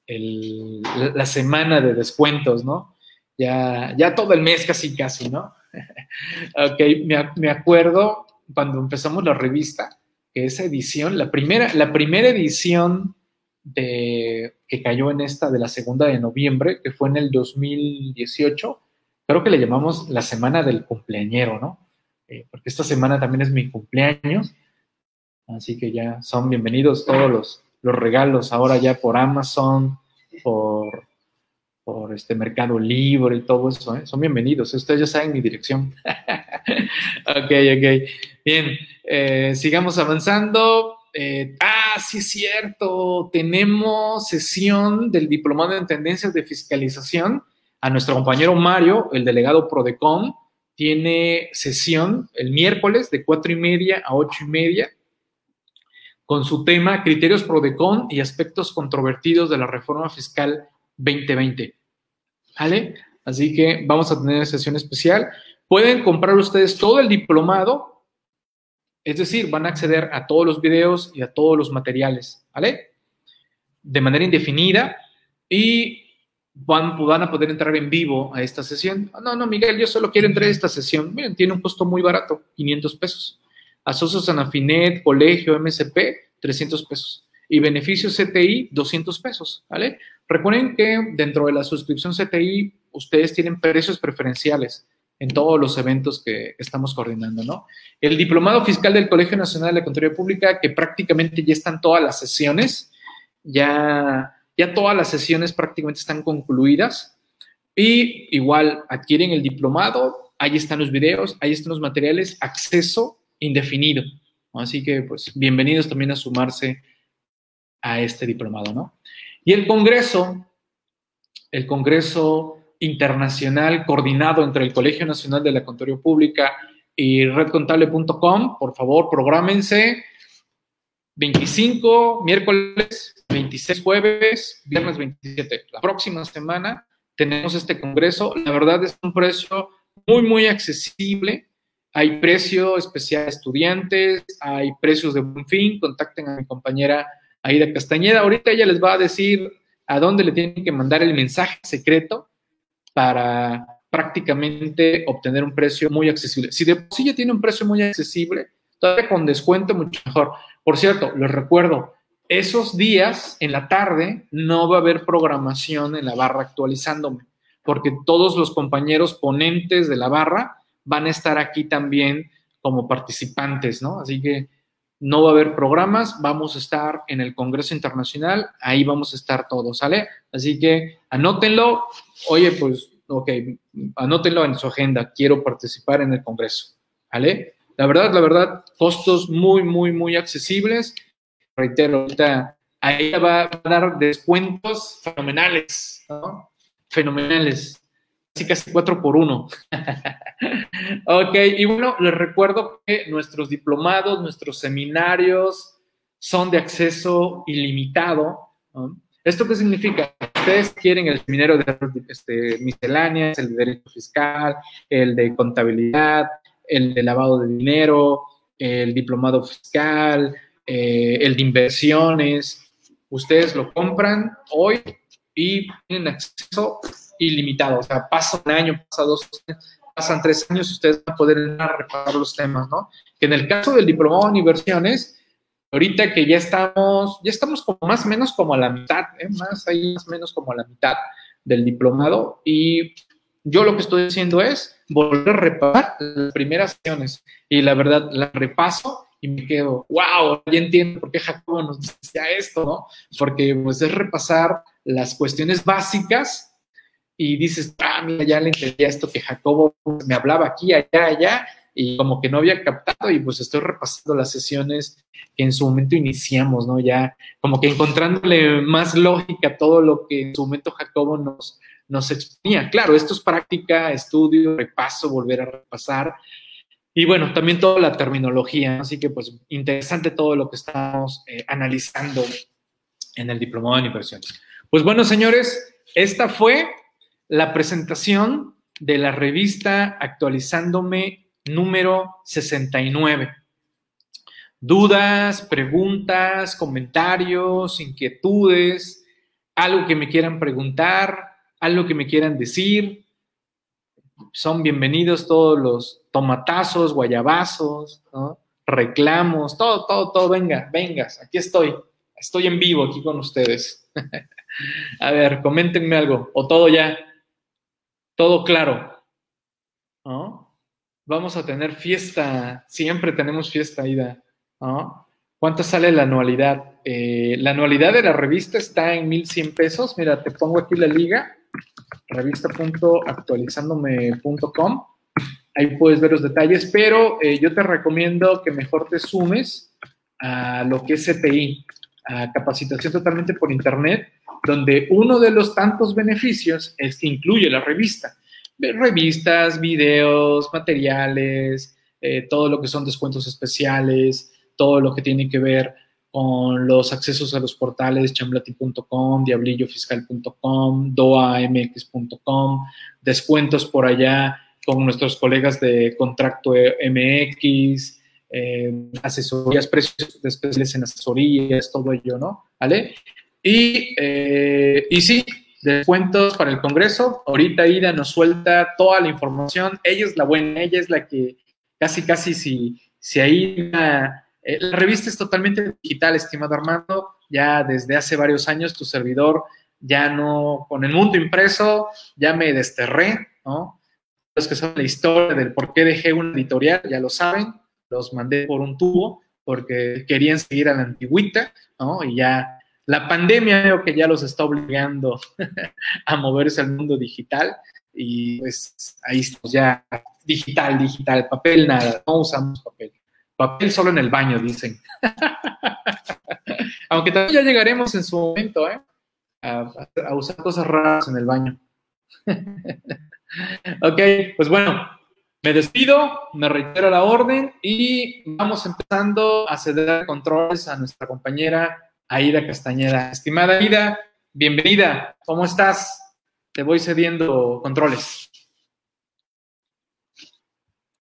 la semana de descuentos, ¿no? Ya, ya todo el mes casi, casi, ¿no? ok, me, me acuerdo cuando empezamos la revista, esa edición, la primera, la primera edición de, que cayó en esta de la segunda de noviembre, que fue en el 2018, creo que le llamamos la semana del cumpleañero, ¿no? Eh, porque esta semana también es mi cumpleaños, así que ya son bienvenidos todos los, los regalos ahora ya por Amazon, por, por este Mercado Libre y todo eso, ¿eh? son bienvenidos, ustedes ya saben mi dirección. ok, ok, bien, eh, sigamos avanzando. Eh, ah, sí es cierto, tenemos sesión del Diplomado en Tendencias de Fiscalización. A nuestro compañero Mario, el delegado Prodecom, tiene sesión el miércoles de cuatro y media a ocho y media con su tema Criterios Prodecom y aspectos controvertidos de la reforma fiscal 2020. ¿Vale? Así que vamos a tener sesión especial. Pueden comprar ustedes todo el diplomado es decir, van a acceder a todos los videos y a todos los materiales, ¿vale? De manera indefinida y van, van a poder entrar en vivo a esta sesión. no, no, Miguel, yo solo quiero entrar a esta sesión. Miren, tiene un costo muy barato, 500 pesos. Asocios Anafinet, Colegio, MSP, 300 pesos. Y beneficios CTI, 200 pesos, ¿vale? Recuerden que dentro de la suscripción CTI, ustedes tienen precios preferenciales en todos los eventos que estamos coordinando, ¿no? El diplomado fiscal del Colegio Nacional de la Contaduría Pública, que prácticamente ya están todas las sesiones, ya, ya todas las sesiones prácticamente están concluidas. Y igual adquieren el diplomado, ahí están los videos, ahí están los materiales, acceso indefinido. Así que, pues, bienvenidos también a sumarse a este diplomado, ¿no? Y el Congreso, el Congreso internacional coordinado entre el Colegio Nacional de la Contaduría Pública y redcontable.com. Por favor, prográmense. 25, miércoles 26, jueves, viernes 27. La próxima semana tenemos este congreso. La verdad es un precio muy, muy accesible. Hay precio especial a estudiantes, hay precios de buen fin. Contacten a mi compañera Aida Castañeda. Ahorita ella les va a decir a dónde le tienen que mandar el mensaje secreto para prácticamente obtener un precio muy accesible. Si de por sí ya tiene un precio muy accesible, todavía con descuento mucho mejor. Por cierto, les recuerdo, esos días en la tarde no va a haber programación en la barra actualizándome, porque todos los compañeros ponentes de la barra van a estar aquí también como participantes, ¿no? Así que no va a haber programas, vamos a estar en el Congreso Internacional, ahí vamos a estar todos, ¿sale? Así que anótenlo, oye, pues, ok, anótenlo en su agenda, quiero participar en el Congreso, ¿vale? La verdad, la verdad, costos muy, muy, muy accesibles. Reitero, ahorita ahí va a dar descuentos fenomenales, ¿no? Fenomenales casi cuatro por uno. ok, y bueno, les recuerdo que nuestros diplomados, nuestros seminarios son de acceso ilimitado. ¿Esto qué significa? Ustedes quieren el seminario de este, misceláneas, el de derecho fiscal, el de contabilidad, el de lavado de dinero, el diplomado fiscal, eh, el de inversiones. Ustedes lo compran hoy y tienen acceso ilimitado. O sea, pasa un año, pasa dos pasan tres años, ustedes van a poder reparar los temas, ¿no? En el caso del diplomado en inversiones, ahorita que ya estamos, ya estamos como más o menos como a la mitad, ¿eh? más ahí más o menos como a la mitad del diplomado y yo lo que estoy haciendo es volver a repasar las primeras sesiones y la verdad la repaso y me quedo, wow, ya entiendo por qué Jacobo nos decía esto, ¿no? Porque pues es repasar las cuestiones básicas y dices, ah, mira, ya le entendí esto que Jacobo me hablaba aquí, allá, allá, y como que no había captado y pues estoy repasando las sesiones que en su momento iniciamos, ¿no? Ya como que encontrándole más lógica todo lo que en su momento Jacobo nos, nos exponía. Claro, esto es práctica, estudio, repaso, volver a repasar. Y bueno, también toda la terminología, así que pues interesante todo lo que estamos eh, analizando en el diplomado de inversiones. Pues bueno, señores, esta fue la presentación de la revista Actualizándome número 69. Dudas, preguntas, comentarios, inquietudes, algo que me quieran preguntar, algo que me quieran decir. Son bienvenidos todos los tomatazos, guayabazos, reclamos, todo, todo, todo, venga, vengas, aquí estoy, estoy en vivo aquí con ustedes. A ver, coméntenme algo, o todo ya, todo claro. ¿no? Vamos a tener fiesta, siempre tenemos fiesta, Ida. ¿no? ¿Cuánto sale la anualidad? Eh, la anualidad de la revista está en 1100 pesos. Mira, te pongo aquí la liga, revista.actualizándome.com. Ahí puedes ver los detalles, pero eh, yo te recomiendo que mejor te sumes a lo que es CPI, a capacitación totalmente por Internet, donde uno de los tantos beneficios es que incluye la revista. Revistas, videos, materiales, eh, todo lo que son descuentos especiales, todo lo que tiene que ver con los accesos a los portales chamblati.com, diablillofiscal.com, doamx.com, descuentos por allá con nuestros colegas de Contrato MX, eh, asesorías, precios especiales en asesorías, todo ello, ¿no? ¿Vale? Y, eh, y sí, descuentos para el Congreso. Ahorita Ida nos suelta toda la información. Ella es la buena, ella es la que casi, casi si, si ahí la, eh, la revista es totalmente digital, estimado Armando. Ya desde hace varios años tu servidor ya no, con el mundo impreso, ya me desterré, ¿no? Los que saben la historia del por qué dejé una editorial, ya lo saben, los mandé por un tubo porque querían seguir a la antigüita, ¿no? Y ya la pandemia veo que ya los está obligando a moverse al mundo digital y pues ahí estamos ya digital, digital, papel nada, no usamos papel. Papel solo en el baño, dicen. Aunque también ya llegaremos en su momento, ¿eh? A, a usar cosas raras en el baño. ok, pues bueno, me despido, me reitero la orden y vamos empezando a ceder controles a nuestra compañera Aida Castañeda. Estimada Aida, bienvenida, ¿cómo estás? Te voy cediendo controles.